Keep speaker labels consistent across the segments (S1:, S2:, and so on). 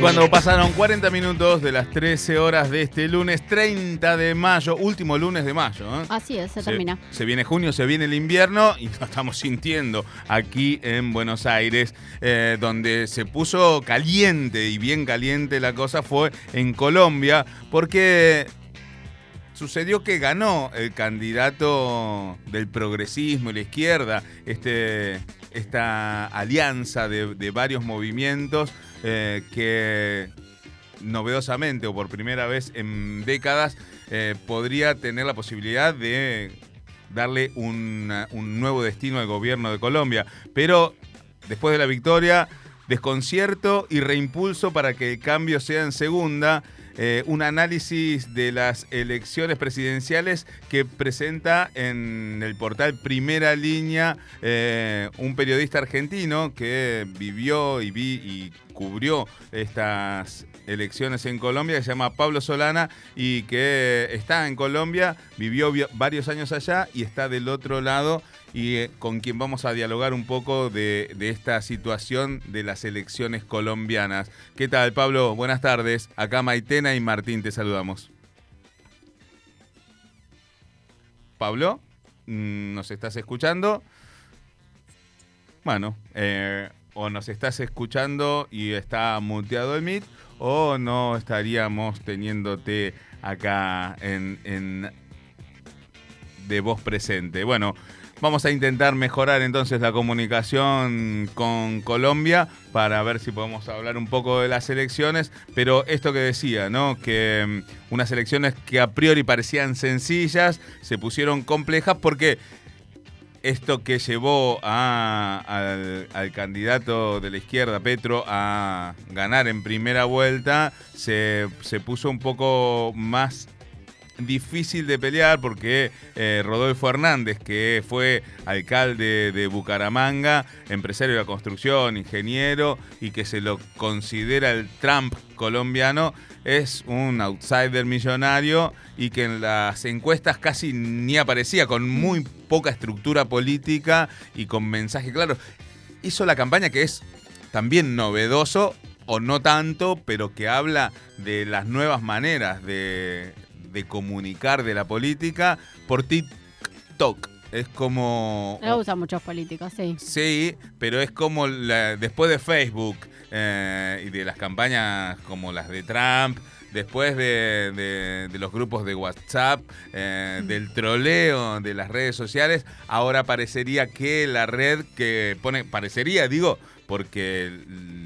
S1: cuando pasaron 40 minutos de las 13 horas de este lunes 30 de mayo, último lunes de mayo. ¿eh?
S2: Así es, se, termina.
S1: Se viene junio, se viene el invierno y lo estamos sintiendo aquí en Buenos Aires, eh, donde se puso caliente y bien caliente la cosa fue en Colombia, porque sucedió que ganó el candidato del progresismo y la izquierda, este, esta alianza de, varios movimientos eh, que novedosamente o por primera vez en décadas eh, podría tener la posibilidad de darle un nuevo destino al gobierno de Colombia. Pero después de la victoria, desconcierto y reimpulso para que el cambio sea en segunda. Eh, un análisis de las elecciones presidenciales que presenta en el portal Primera Línea eh, un periodista argentino que vivió y, vi, y cubrió estas elecciones en Colombia, que se llama Pablo Solana y que está en Colombia, vivió varios años allá y está del otro lado y eh, con quien vamos a dialogar un poco de, esta situación de las elecciones colombianas. ¿Qué tal, Pablo? Buenas tardes. Acá Maitena y Martín te saludamos. Pablo, mm, ¿nos estás escuchando? Bueno, eh, o nos estás escuchando y está muteado el Meet, o no estaríamos teniéndote acá en de voz presente. Bueno, Vamos a intentar mejorar entonces la comunicación con Colombia para ver si podemos hablar un poco de las elecciones, pero esto que decía, ¿no? Que mm, unas elecciones que a priori parecían sencillas se pusieron complejas porque esto que llevó al, al, candidato de la izquierda, Petro, a ganar en primera vuelta, se, se puso un poco más difícil de pelear porque eh, Rodolfo Hernández, que fue alcalde de Bucaramanga, empresario de la construcción, ingeniero y que se lo considera el Trump colombiano, es un outsider millonario y que en las encuestas casi ni aparecía, con muy poca estructura política y con mensaje claro. Hizo la campaña que es también novedoso o no tanto, pero que habla de las nuevas maneras de, de comunicar de la política por TikTok. Es como...
S2: Lo usan muchos políticos, sí.
S1: Sí, pero es como después de Facebook eh, y de las campañas como las de Trump, después de, los grupos de WhatsApp, eh, del troleo de las redes sociales, ahora parecería que la red que pone, parecería, digo, porque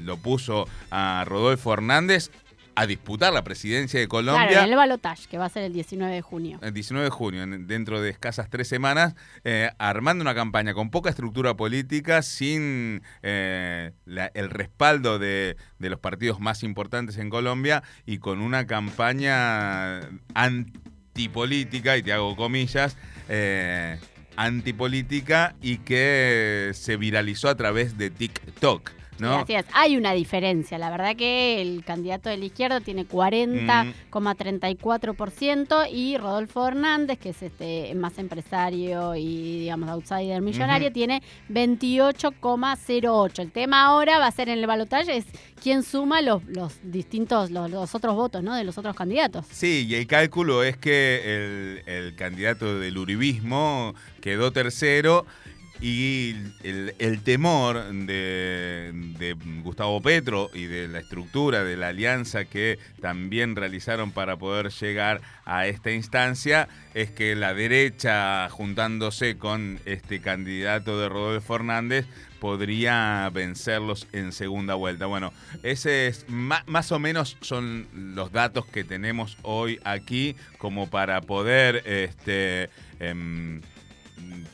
S1: lo puso a Rodolfo Hernández, a disputar la presidencia de Colombia.
S2: Claro, en el balotaje, que va a ser el 19 de junio.
S1: El 19 de junio, dentro de escasas tres semanas, eh, armando una campaña con poca estructura política, sin eh, el respaldo de, los partidos más importantes en Colombia y con una campaña antipolítica, y te hago comillas, eh, antipolítica y que se viralizó a través de TikTok.
S2: Gracias. Hay una diferencia. La verdad que el candidato de la izquierda tiene 40,34% y Rodolfo Hernández, que es este más empresario y digamos outsider millonario, tiene 28,08. El tema ahora va a ser en el balotaje es quién suma los, los distintos, los, otros votos, ¿no? De los otros candidatos.
S1: Sí, y el cálculo es que el, el candidato del uribismo quedó tercero y el, temor de, Gustavo Petro y de la estructura de la alianza que también realizaron para poder llegar a esta instancia es que la derecha, juntándose con este candidato de Rodolfo Fernández, podría vencerlos en segunda vuelta. Bueno, ese es más, o menos son los datos que tenemos hoy aquí como para poder este, em,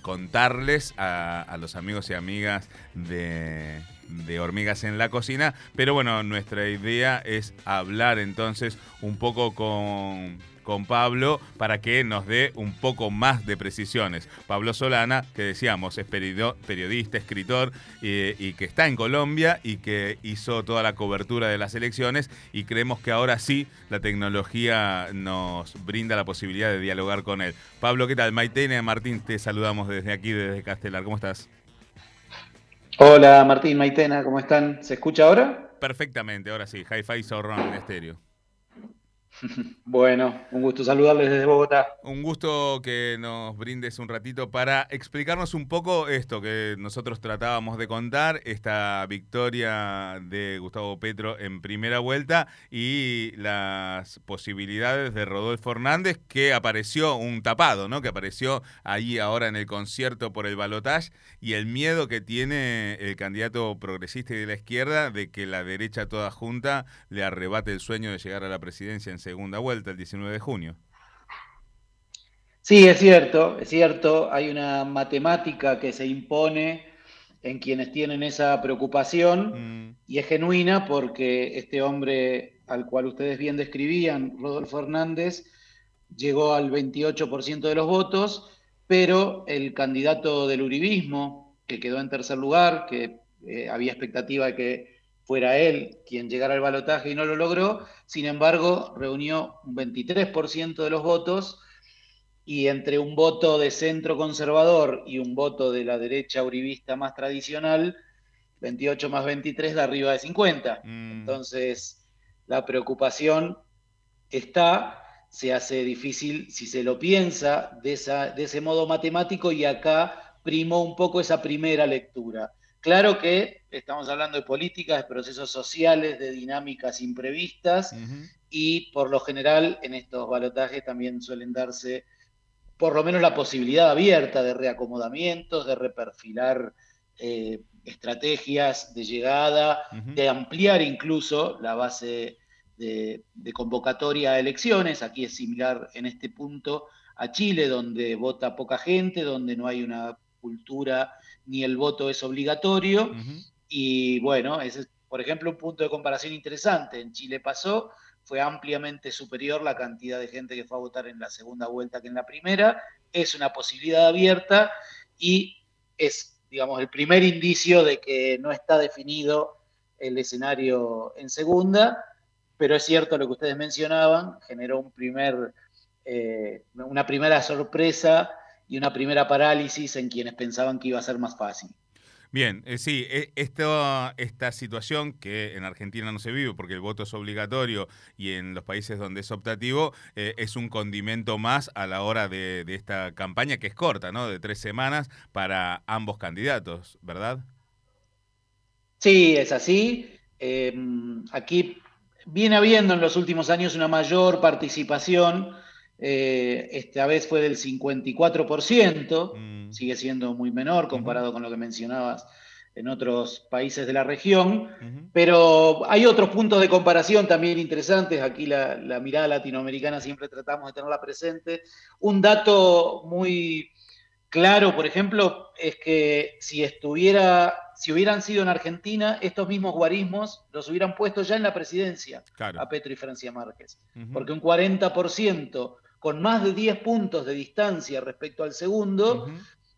S1: contarles a, los amigos y amigas de, de Hormigas en la Cocina. Pero bueno, nuestra idea es hablar entonces un poco con con Pablo para que nos dé un poco más de precisiones. Pablo Solana, que decíamos, es periodista, escritor y, que está en Colombia y que hizo toda la cobertura de las elecciones y creemos que ahora sí la tecnología nos brinda la posibilidad de dialogar con él. Pablo, ¿qué tal? Maitena Martín, te saludamos desde aquí, desde Castelar. ¿Cómo estás?
S3: Hola Martín, Maitena, ¿cómo están? ¿Se escucha ahora?
S1: perfectamente, ahora sí, Hi-Fi Zorrón Estéreo.
S3: Bueno, un gusto saludarles desde Bogotá.
S1: Un gusto que nos brindes un ratito para explicarnos un poco esto que nosotros tratábamos de contar, esta victoria de Gustavo Petro en primera vuelta y las posibilidades de Rodolfo Hernández que apareció un tapado, ¿no? Que apareció ahí ahora en el concierto por el balotaje y el miedo que tiene el candidato progresista y de la izquierda de que la derecha toda junta le arrebate el sueño de llegar a la presidencia en segunda vuelta el 19 de junio.
S3: Sí, es cierto, es cierto. Hay una matemática que se impone en quienes tienen esa preocupación mm. y es genuina porque este hombre al cual ustedes bien describían, Rodolfo Hernández, llegó al 28% de los votos, pero el candidato del Uribismo, que quedó en tercer lugar, que eh, había expectativa de que fuera él quien llegara al balotaje y no lo logró, sin embargo, reunió un 23% de los votos y entre un voto de centro conservador y un voto de la derecha uribista más tradicional, 28 más 23 da arriba de 50. Mm. Entonces, la preocupación está, se hace difícil si se lo piensa de, esa, de ese modo matemático y acá primó un poco esa primera lectura. Claro que estamos hablando de políticas, de procesos sociales, de dinámicas imprevistas y por lo general en estos balotajes también suelen darse por lo menos la posibilidad abierta de reacomodamientos, de reperfilar eh, estrategias de llegada, de ampliar incluso la base de, de, convocatoria a elecciones. Aquí es similar en este punto a Chile, donde vota poca gente, donde no hay una cultura ni el voto es obligatorio. Y bueno, ese es, por ejemplo, un punto de comparación interesante. En Chile pasó, fue ampliamente superior la cantidad de gente que fue a votar en la segunda vuelta que en la primera. Es una posibilidad abierta y es, digamos, el primer indicio de que no está definido el escenario en segunda, pero es cierto lo que ustedes mencionaban, generó un primer, eh, una primera sorpresa y una primera parálisis en quienes pensaban que iba a ser más fácil.
S1: Bien, eh, sí, e, esta situación que en Argentina no se vive porque el voto es obligatorio y en los países donde es optativo eh, es un condimento más a la hora de, esta campaña que es corta, ¿no? De tres semanas para ambos candidatos, ¿verdad?
S3: Sí, es así. Em, aquí viene habiendo en los últimos años una mayor participación eh, esta vez fue del 54%, mm. sigue siendo muy menor comparado con lo que mencionabas en otros países de la región, pero hay otros puntos de comparación también interesantes, aquí la, mirada latinoamericana siempre tratamos de tenerla presente. Un dato muy claro, por ejemplo, es que si estuviera, si hubieran sido en Argentina, estos mismos guarismos los hubieran puesto ya en la presidencia a Petro y Francia Márquez, porque un 40% con más de 10 puntos de distancia respecto al segundo,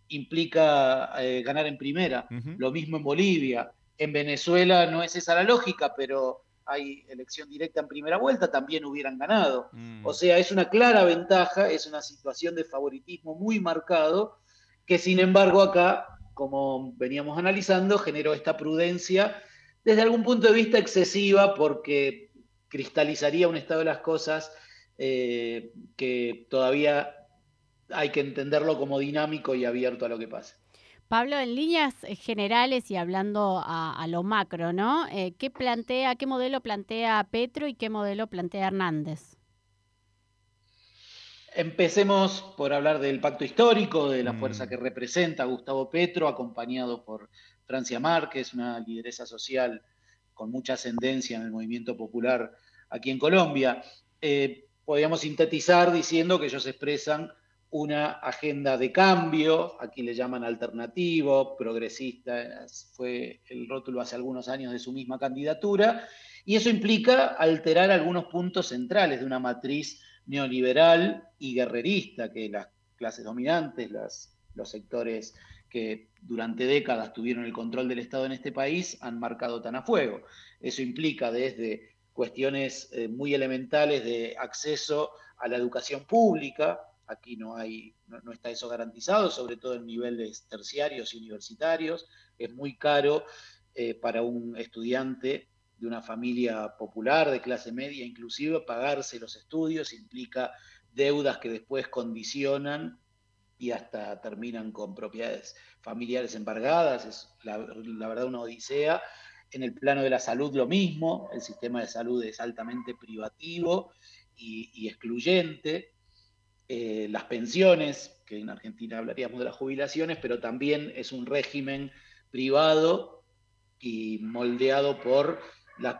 S3: implica eh, ganar en primera. Lo mismo en Bolivia. En Venezuela no es esa la lógica, pero hay elección directa en primera vuelta, también hubieran ganado. Mm. O sea, es una clara ventaja, es una situación de favoritismo muy marcado, que sin embargo acá, como veníamos analizando, generó esta prudencia desde algún punto de vista excesiva porque cristalizaría un estado de las cosas eh, que todavía hay que entenderlo como dinámico y abierto a lo que pase.
S2: Pablo, en líneas generales y hablando a, lo macro, ¿no? Eh, ¿Qué plantea, qué modelo plantea Petro y qué modelo plantea Hernández?
S3: Empecemos por hablar del pacto histórico, de la fuerza mm. que representa Gustavo Petro, acompañado por Francia Márquez, una lideresa social con mucha ascendencia en el movimiento popular aquí en Colombia. Eh, podríamos sintetizar diciendo que ellos expresan una agenda de cambio, aquí le llaman alternativo, progresista, fue el rótulo hace algunos años de su misma candidatura, y eso implica alterar algunos puntos centrales de una matriz neoliberal y guerrerista que las clases dominantes, los sectores que durante décadas tuvieron el control del Estado en este país han marcado tan a fuego. Eso implica desde cuestiones eh, muy elementales de acceso a la educación pública. Aquí no, hay, no, está eso garantizado, sobre todo en niveles terciarios y universitarios. Es muy caro eh, para un estudiante de una familia popular, de clase media inclusive, pagarse los estudios implica deudas que después condicionan y hasta terminan con propiedades familiares embargadas, es la, verdad una odisea. En el plano de la salud lo mismo, el sistema de salud es altamente privativo y, excluyente. Eh, las pensiones, que en Argentina hablaríamos de las jubilaciones, pero también es un régimen privado y moldeado por las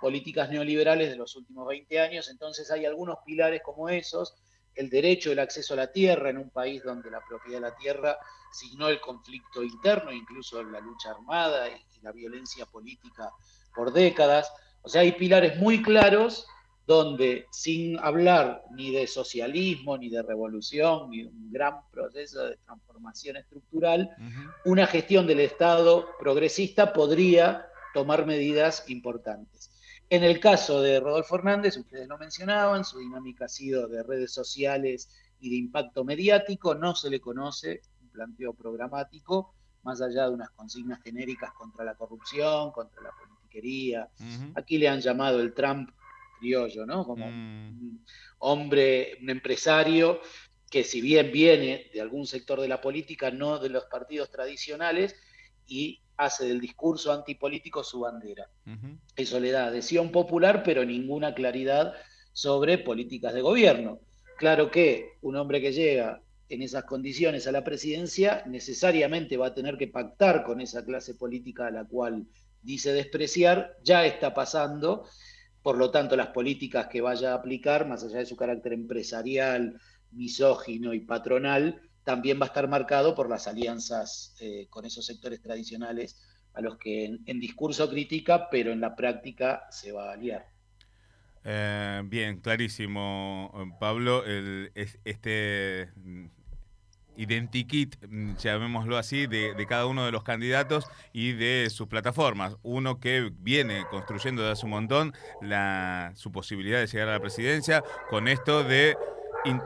S3: políticas neoliberales de los últimos 20 años. Entonces hay algunos pilares como esos el derecho del acceso a la tierra en un país donde la propiedad de la tierra signó el conflicto interno, incluso la lucha armada y, la violencia política por décadas. O sea, hay pilares muy claros donde sin hablar ni de socialismo, ni de revolución, ni de un gran proceso de transformación estructural, una gestión del Estado progresista podría tomar medidas importantes. En el caso de Rodolfo Hernández, ustedes lo mencionaban, su dinámica ha sido de redes sociales y de impacto mediático, no se le conoce un planteo programático, más allá de unas consignas genéricas contra la corrupción, contra la politiquería. Aquí le han llamado el Trump criollo, ¿no? Como mm. un hombre, un empresario que si bien viene de algún sector de la política, no de los partidos tradicionales, y hace del discurso antipolítico su bandera. Eso le da adhesión popular, pero ninguna claridad sobre políticas de gobierno. Claro que un hombre que llega en esas condiciones a la presidencia necesariamente va a tener que pactar con esa clase política a la cual dice despreciar, ya está pasando, por lo tanto las políticas que vaya a aplicar, más allá de su carácter empresarial, misógino y patronal, también va a estar marcado por las alianzas eh, con esos sectores tradicionales a los que en, discurso critica, pero en la práctica se va a aliar.
S1: Eh, bien, clarísimo, Pablo. este mm, identikit, mm, llamémoslo así, de, cada uno de los candidatos y de sus plataformas. Uno que viene construyendo desde hace un montón la, su posibilidad de llegar a la presidencia con esto de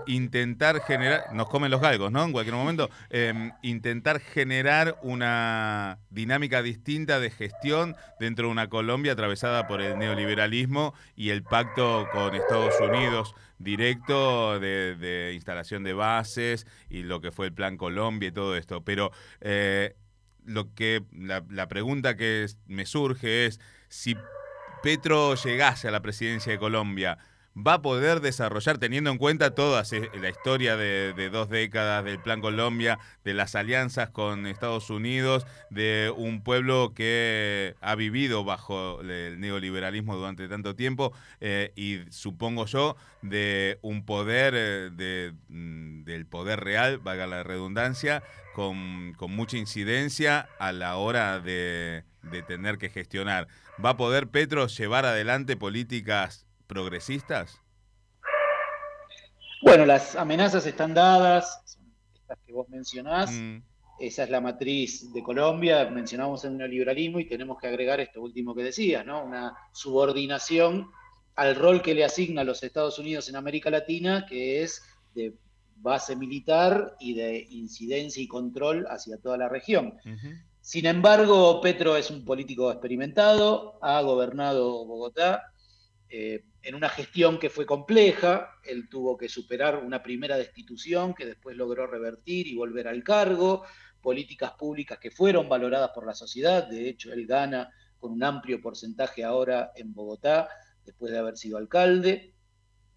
S1: intentar generar, nos comen los galgos, ¿no? En cualquier momento, em, intentar generar una dinámica distinta de gestión dentro de una Colombia atravesada por el neoliberalismo y el pacto con Estados Unidos directo de, instalación de bases y lo que fue el Plan Colombia y todo esto. Pero eh, lo que la, la pregunta que me surge es si Petro llegase a la presidencia de Colombia, va a poder desarrollar, teniendo en cuenta toda la historia de, dos décadas del Plan Colombia, de las alianzas con Estados Unidos, de un pueblo que ha vivido bajo el neoliberalismo durante tanto tiempo eh, y supongo yo de un poder, eh, de, mm, del poder real, valga la redundancia, con, mucha incidencia a la hora de tener que gestionar. ¿Va a poder Petro llevar adelante políticas progresistas?
S3: Bueno, las amenazas están dadas, son estas que vos mencionás. Mm. Esa es la matriz de Colombia. Mencionamos el neoliberalismo y tenemos que agregar esto último que decías, ¿no? Una subordinación al rol que le asigna a los Estados Unidos en América Latina, que es de base militar y de incidencia y control hacia toda la región. Sin embargo, Petro es un político experimentado, ha gobernado Bogotá, eh, en una gestión que fue compleja, él tuvo que superar una primera destitución que después logró revertir y volver al cargo, políticas públicas que fueron valoradas por la sociedad, de hecho él gana con un amplio porcentaje ahora en Bogotá, después de haber sido alcalde,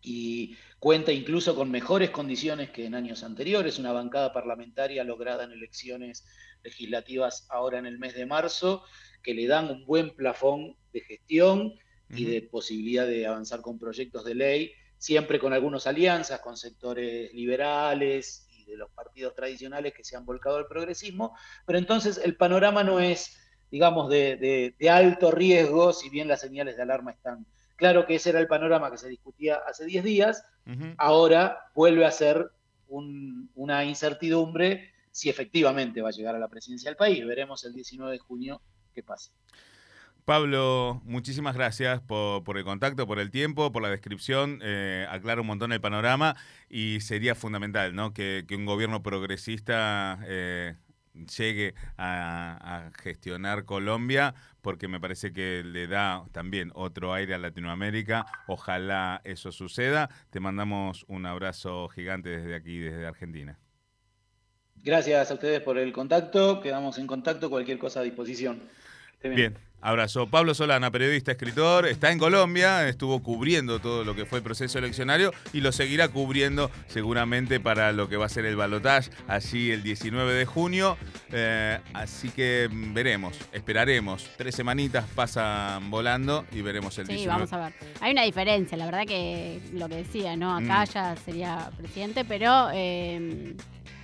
S3: y cuenta incluso con mejores condiciones que en años anteriores, una bancada parlamentaria lograda en elecciones legislativas ahora en el mes de marzo, que le dan un buen plafón de gestión y de posibilidad de avanzar con proyectos de ley, siempre con algunas alianzas con sectores liberales y de los partidos tradicionales que se han volcado al progresismo, pero entonces el panorama no es, digamos, de, alto riesgo, si bien las señales de alarma están. Claro que ese era el panorama que se discutía hace 10 días, ahora vuelve a ser una incertidumbre si efectivamente va a llegar a la presidencia del país. Veremos el 19 de junio qué pasa.
S1: Pablo, muchísimas gracias por, el contacto, por el tiempo, por la descripción. Eh, aclara un montón el panorama y sería fundamental ¿no? que, un gobierno progresista eh, llegue a, gestionar Colombia, porque me parece que le da también otro aire a Latinoamérica. Ojalá eso suceda. Te mandamos un abrazo gigante desde aquí, desde Argentina.
S3: Gracias a ustedes por el contacto. Quedamos en contacto. Cualquier cosa a disposición.
S1: Bien. Abrazo. Pablo Solana, periodista, escritor, está en Colombia, estuvo cubriendo todo lo que fue el proceso eleccionario y lo seguirá cubriendo seguramente para lo que va a ser el balotaje allí el 19 de junio. Eh, así que veremos, esperaremos. Tres semanitas pasan volando y veremos el
S2: sí, vamos a ver. Hay una diferencia, la verdad que lo que decía, ¿no? Acá mm. ya sería presidente, pero... Eh,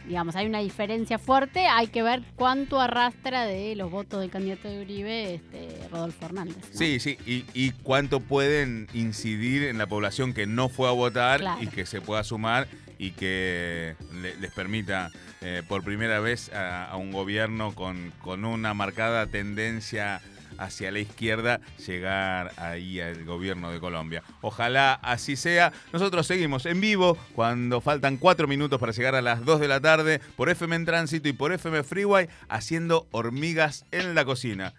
S2: digamos, hay una diferencia fuerte, hay que ver cuánto arrastra de los votos del candidato de Uribe este, Rodolfo Hernández.
S1: Sí, sí, y, cuánto pueden incidir en la población que no fue a votar y que se pueda sumar y que les permita eh, por primera vez a, un gobierno con, con una marcada tendencia hacia la izquierda llegar ahí al gobierno de Colombia. Ojalá así sea. Nosotros seguimos en vivo cuando faltan cuatro minutos para llegar a las 2 de la tarde por FM en Tránsito y por FM Freeway haciendo hormigas en la cocina.